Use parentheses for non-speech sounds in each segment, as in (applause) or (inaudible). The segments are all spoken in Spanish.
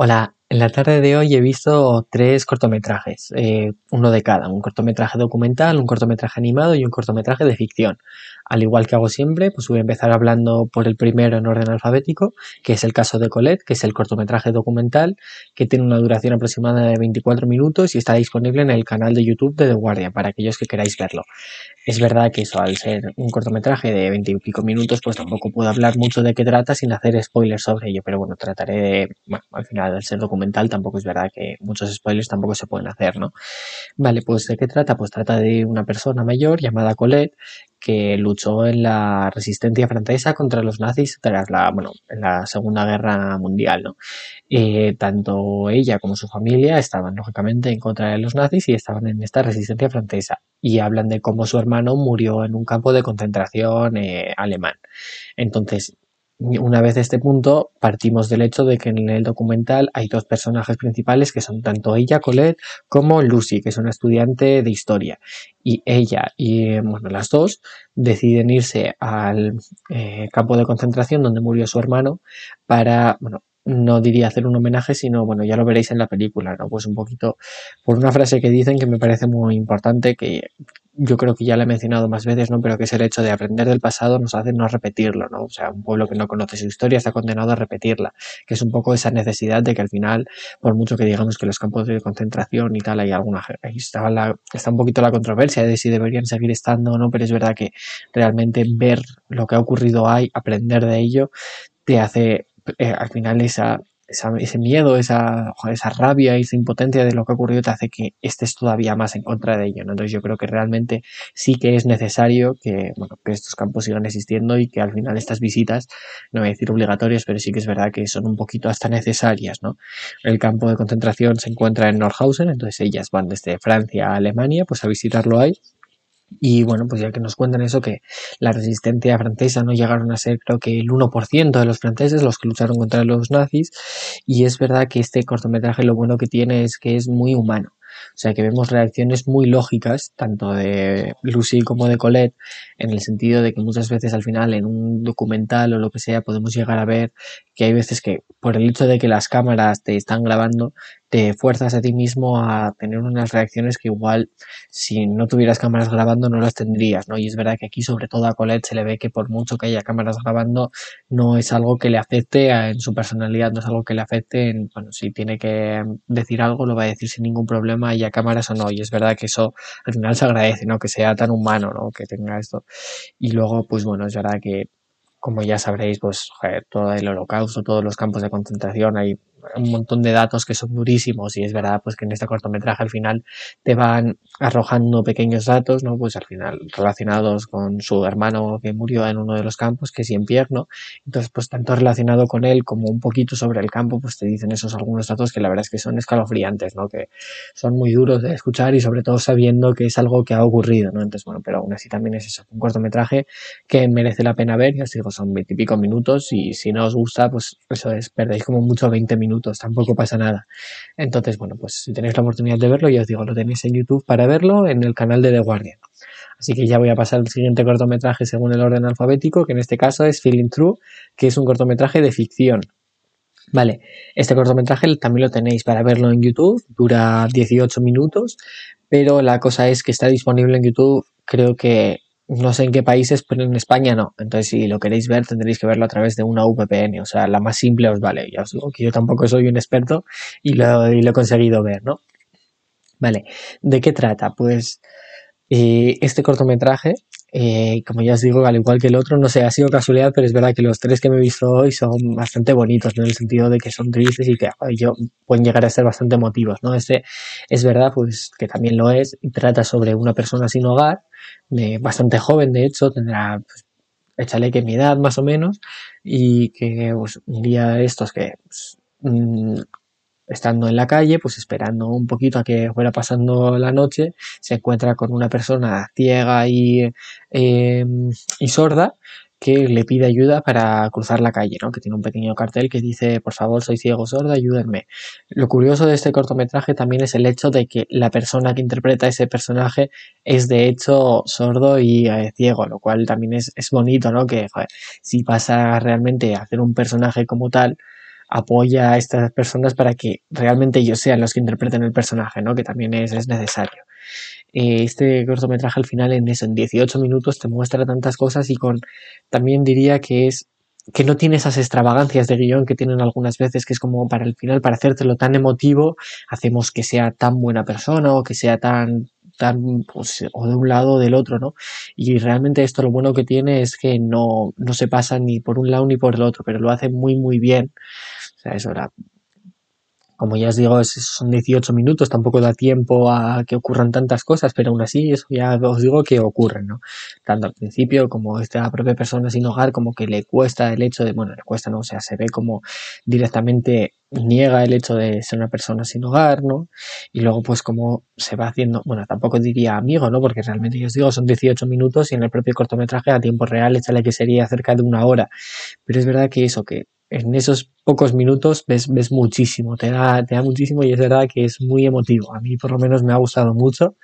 Hola, en la tarde de hoy he visto tres cortometrajes, eh, uno de cada, un cortometraje documental, un cortometraje animado y un cortometraje de ficción. Al igual que hago siempre, pues voy a empezar hablando por el primero en orden alfabético, que es el caso de Colette, que es el cortometraje documental, que tiene una duración aproximada de 24 minutos y está disponible en el canal de YouTube de The Guardian, para aquellos que queráis verlo. Es verdad que eso, al ser un cortometraje de 20 y pico minutos, pues tampoco puedo hablar mucho de qué trata sin hacer spoilers sobre ello, pero bueno, trataré de, bueno, al final, al ser documental, tampoco es verdad que muchos spoilers tampoco se pueden hacer, ¿no? Vale, pues ¿de qué trata? Pues trata de una persona mayor llamada Colette que luchó en la resistencia francesa contra los nazis tras la, bueno, en la Segunda Guerra Mundial, ¿no? Eh, tanto ella como su familia estaban lógicamente en contra de los nazis y estaban en esta resistencia francesa y hablan de cómo su hermano murió en un campo de concentración eh, alemán. Entonces, una vez de este punto, partimos del hecho de que en el documental hay dos personajes principales que son tanto ella, Colette, como Lucy, que es una estudiante de historia. Y ella y, bueno, las dos deciden irse al eh, campo de concentración donde murió su hermano para, bueno, no diría hacer un homenaje, sino, bueno, ya lo veréis en la película, ¿no? Pues un poquito por una frase que dicen que me parece muy importante, que yo creo que ya la he mencionado más veces, ¿no? Pero que es el hecho de aprender del pasado nos hace no repetirlo, ¿no? O sea, un pueblo que no conoce su historia está condenado a repetirla, que es un poco esa necesidad de que al final, por mucho que digamos que los campos de concentración y tal, hay alguna, ahí está, la, está un poquito la controversia de si deberían seguir estando o no, pero es verdad que realmente ver lo que ha ocurrido ahí, aprender de ello, te hace eh, al final esa ese miedo, esa, esa rabia, esa impotencia de lo que ha ocurrido te hace que estés todavía más en contra de ello. Entonces yo creo que realmente sí que es necesario que, bueno, que estos campos sigan existiendo y que al final estas visitas, no voy a decir obligatorias, pero sí que es verdad que son un poquito hasta necesarias. ¿no? El campo de concentración se encuentra en Nordhausen, entonces ellas van desde Francia a Alemania pues a visitarlo ahí y bueno, pues ya que nos cuentan eso, que la resistencia francesa no llegaron a ser creo que el 1% de los franceses los que lucharon contra los nazis. Y es verdad que este cortometraje lo bueno que tiene es que es muy humano. O sea que vemos reacciones muy lógicas, tanto de Lucy como de Colette, en el sentido de que muchas veces al final en un documental o lo que sea podemos llegar a ver que hay veces que por el hecho de que las cámaras te están grabando, te fuerzas a ti mismo a tener unas reacciones que igual si no tuvieras cámaras grabando no las tendrías, ¿no? Y es verdad que aquí sobre todo a Colette se le ve que por mucho que haya cámaras grabando no es algo que le afecte en su personalidad, no es algo que le afecte en, bueno, si tiene que decir algo lo va a decir sin ningún problema, haya cámaras o no, y es verdad que eso al final se agradece, ¿no? Que sea tan humano, ¿no? Que tenga esto. Y luego, pues bueno, es verdad que como ya sabréis, pues todo el holocausto, todos los campos de concentración, hay un montón de datos que son durísimos y es verdad pues que en este cortometraje al final te van arrojando pequeños datos, ¿no? Pues al final relacionados con su hermano que murió en uno de los campos, que es Pierno. Entonces, pues tanto relacionado con él como un poquito sobre el campo, pues te dicen esos algunos datos que la verdad es que son escalofriantes, ¿no? Que son muy duros de escuchar y sobre todo sabiendo que es algo que ha ocurrido, ¿no? Entonces, bueno, pero aún así también es eso, un cortometraje que merece la pena ver, ya os digo, son veintipico minutos y si no os gusta, pues eso es, perdéis como mucho 20 minutos tampoco pasa nada. Entonces, bueno, pues si tenéis la oportunidad de verlo, ya os digo, lo tenéis en YouTube para verlo en el canal de The Guardian. Así que ya voy a pasar al siguiente cortometraje según el orden alfabético, que en este caso es Feeling True, que es un cortometraje de ficción. Vale, este cortometraje también lo tenéis para verlo en YouTube, dura 18 minutos, pero la cosa es que está disponible en YouTube creo que no sé en qué países, pero en España no. Entonces, si lo queréis ver, tendréis que verlo a través de una VPN. O sea, la más simple os vale. Ya que yo tampoco soy un experto y lo, y lo he conseguido ver, ¿no? Vale, ¿de qué trata? Pues eh, este cortometraje, eh, como ya os digo, al igual que el otro, no sé, ha sido casualidad, pero es verdad que los tres que me he visto hoy son bastante bonitos, ¿no? En el sentido de que son tristes y que yo, pueden llegar a ser bastante emotivos, ¿no? Este es verdad, pues que también lo es, y trata sobre una persona sin hogar, bastante joven, de hecho, tendrá, pues, échale que mi edad más o menos, y que pues, un día estos que pues, mm, estando en la calle, pues esperando un poquito a que fuera pasando la noche, se encuentra con una persona ciega y, em, y sorda que le pide ayuda para cruzar la calle, ¿no? Que tiene un pequeño cartel que dice, por favor, soy ciego sorda, ayúdenme. Lo curioso de este cortometraje también es el hecho de que la persona que interpreta ese personaje es de hecho sordo y eh, ciego, lo cual también es, es bonito, ¿no? Que si pasa realmente a hacer un personaje como tal, apoya a estas personas para que realmente ellos sean los que interpreten el personaje, ¿no? Que también es, es necesario. Eh, este cortometraje al final en eso, en 18 minutos te muestra tantas cosas y con también diría que es que no tiene esas extravagancias de guion que tienen algunas veces, que es como para el final, para hacértelo tan emotivo, hacemos que sea tan buena persona o que sea tan, tan, pues, o de un lado o del otro, ¿no? Y realmente esto lo bueno que tiene es que no, no se pasa ni por un lado ni por el otro, pero lo hace muy, muy bien. O sea, eso era como ya os digo, son 18 minutos, tampoco da tiempo a que ocurran tantas cosas, pero aún así eso ya os digo que ocurren, ¿no? Tanto al principio como esta propia persona sin hogar, como que le cuesta el hecho de, bueno, le cuesta, ¿no? O sea, se ve como directamente niega el hecho de ser una persona sin hogar, ¿no? Y luego pues como se va haciendo, bueno, tampoco diría amigo, ¿no? Porque realmente yo os digo, son 18 minutos y en el propio cortometraje a tiempo real échale que sería cerca de una hora. Pero es verdad que eso, que en esos pocos minutos ves, ves muchísimo, te da, te da muchísimo y es verdad que es muy emotivo. A mí por lo menos me ha gustado mucho.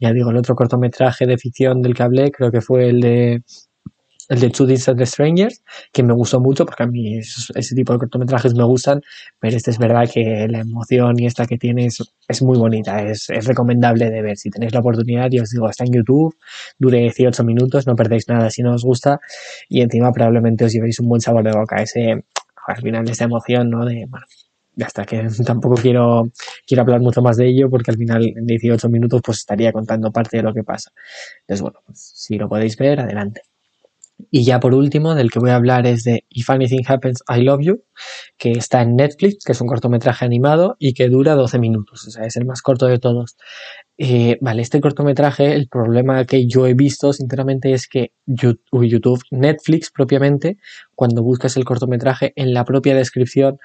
Ya digo, el otro cortometraje de ficción del hablé creo que fue el de el de Two the Strangers, que me gustó mucho porque a mí ese tipo de cortometrajes me gustan, pero este es verdad que la emoción y esta que tiene es, muy bonita, es, es, recomendable de ver. Si tenéis la oportunidad, y os digo, está en YouTube, dure 18 minutos, no perdéis nada si no os gusta y encima probablemente os llevéis un buen sabor de boca. Ese, al final esta emoción, ¿no? De, bueno, hasta que (laughs) tampoco quiero, quiero hablar mucho más de ello porque al final en 18 minutos pues estaría contando parte de lo que pasa. Entonces, bueno, pues, si lo podéis ver, adelante. Y ya por último, del que voy a hablar es de If Anything Happens, I Love You, que está en Netflix, que es un cortometraje animado y que dura 12 minutos, o sea, es el más corto de todos. Eh, vale, este cortometraje, el problema que yo he visto, sinceramente, es que YouTube, Netflix propiamente, cuando buscas el cortometraje, en la propia descripción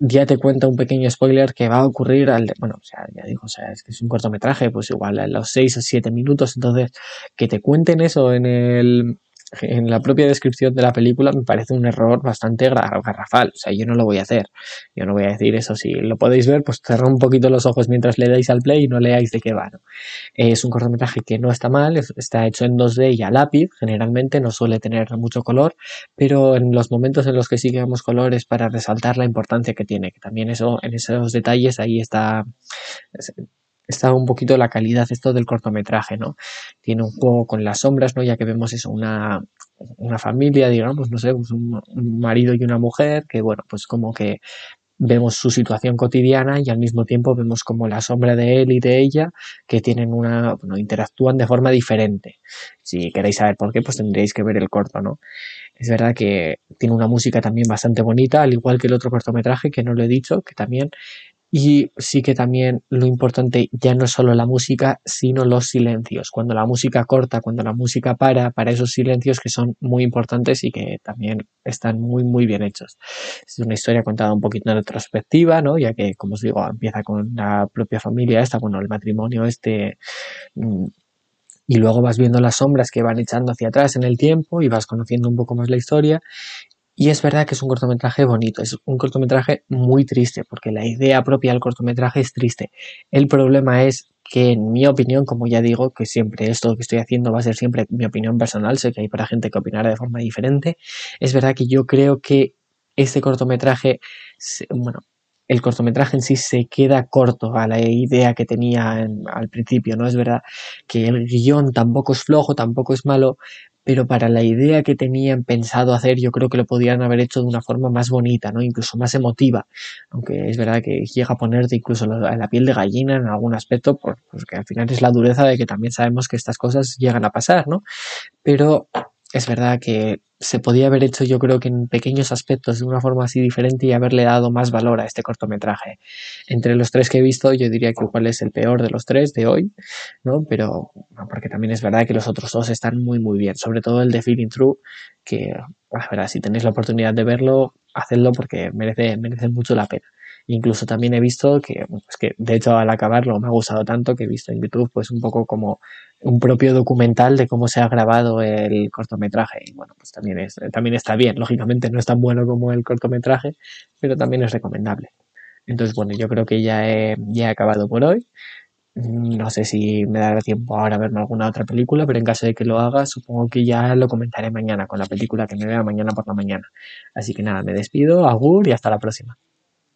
ya te cuenta un pequeño spoiler que va a ocurrir al, bueno, o sea, ya digo, o sea, es que es un cortometraje, pues igual a los 6 o 7 minutos, entonces, que te cuenten eso en el, en la propia descripción de la película me parece un error bastante garrafal. O sea, yo no lo voy a hacer. Yo no voy a decir eso. Si lo podéis ver, pues cerrad un poquito los ojos mientras le dais al play y no leáis de qué va. Es un cortometraje que no está mal, está hecho en 2D y a lápiz. Generalmente no suele tener mucho color, pero en los momentos en los que sí que vemos colores para resaltar la importancia que tiene, que también eso, en esos detalles ahí está está un poquito la calidad esto del cortometraje, ¿no? Tiene un juego con las sombras, ¿no? Ya que vemos eso, una, una familia, digamos, no sé, pues un, marido y una mujer, que bueno, pues como que vemos su situación cotidiana y al mismo tiempo vemos como la sombra de él y de ella que tienen una, bueno, interactúan de forma diferente. Si queréis saber por qué, pues tendréis que ver el corto, ¿no? Es verdad que tiene una música también bastante bonita, al igual que el otro cortometraje, que no lo he dicho, que también y sí que también lo importante ya no es solo la música, sino los silencios. Cuando la música corta, cuando la música para, para esos silencios que son muy importantes y que también están muy, muy bien hechos. Es una historia contada un poquito en retrospectiva, ¿no? Ya que, como os digo, empieza con la propia familia esta, bueno, el matrimonio este, mm, y luego vas viendo las sombras que van echando hacia atrás en el tiempo y vas conociendo un poco más la historia y es verdad que es un cortometraje bonito, es un cortometraje muy triste, porque la idea propia del cortometraje es triste. El problema es que, en mi opinión, como ya digo, que siempre esto que estoy haciendo va a ser siempre mi opinión personal, sé que hay para gente que opinará de forma diferente, es verdad que yo creo que este cortometraje, bueno, el cortometraje en sí se queda corto a la idea que tenía al principio, ¿no? Es verdad que el guion tampoco es flojo, tampoco es malo, pero para la idea que tenían pensado hacer yo creo que lo podían haber hecho de una forma más bonita, ¿no? Incluso más emotiva, aunque es verdad que llega a ponerte incluso la, la piel de gallina en algún aspecto, porque al final es la dureza de que también sabemos que estas cosas llegan a pasar, ¿no? Pero es verdad que se podía haber hecho yo creo que en pequeños aspectos de una forma así diferente y haberle dado más valor a este cortometraje. Entre los tres que he visto yo diría que igual es el peor de los tres de hoy, ¿no? Pero porque también es verdad que los otros dos están muy muy bien, sobre todo el de Feeling True, que la verdad si tenéis la oportunidad de verlo, hacedlo porque merece, merece mucho la pena. Incluso también he visto que, pues que de hecho al acabarlo me ha gustado tanto que he visto en YouTube pues un poco como un propio documental de cómo se ha grabado el cortometraje. Y bueno, pues también, es, también está bien. Lógicamente no es tan bueno como el cortometraje, pero también es recomendable. Entonces, bueno, yo creo que ya he, ya acabado por hoy. Mm, No sé si me dará tiempo ahora a verme alguna otra película, pero en caso de que lo haga, supongo que ya lo comentaré mañana con la película que me vea mañana por la mañana. Así que nada, me despido, agur y hasta la próxima.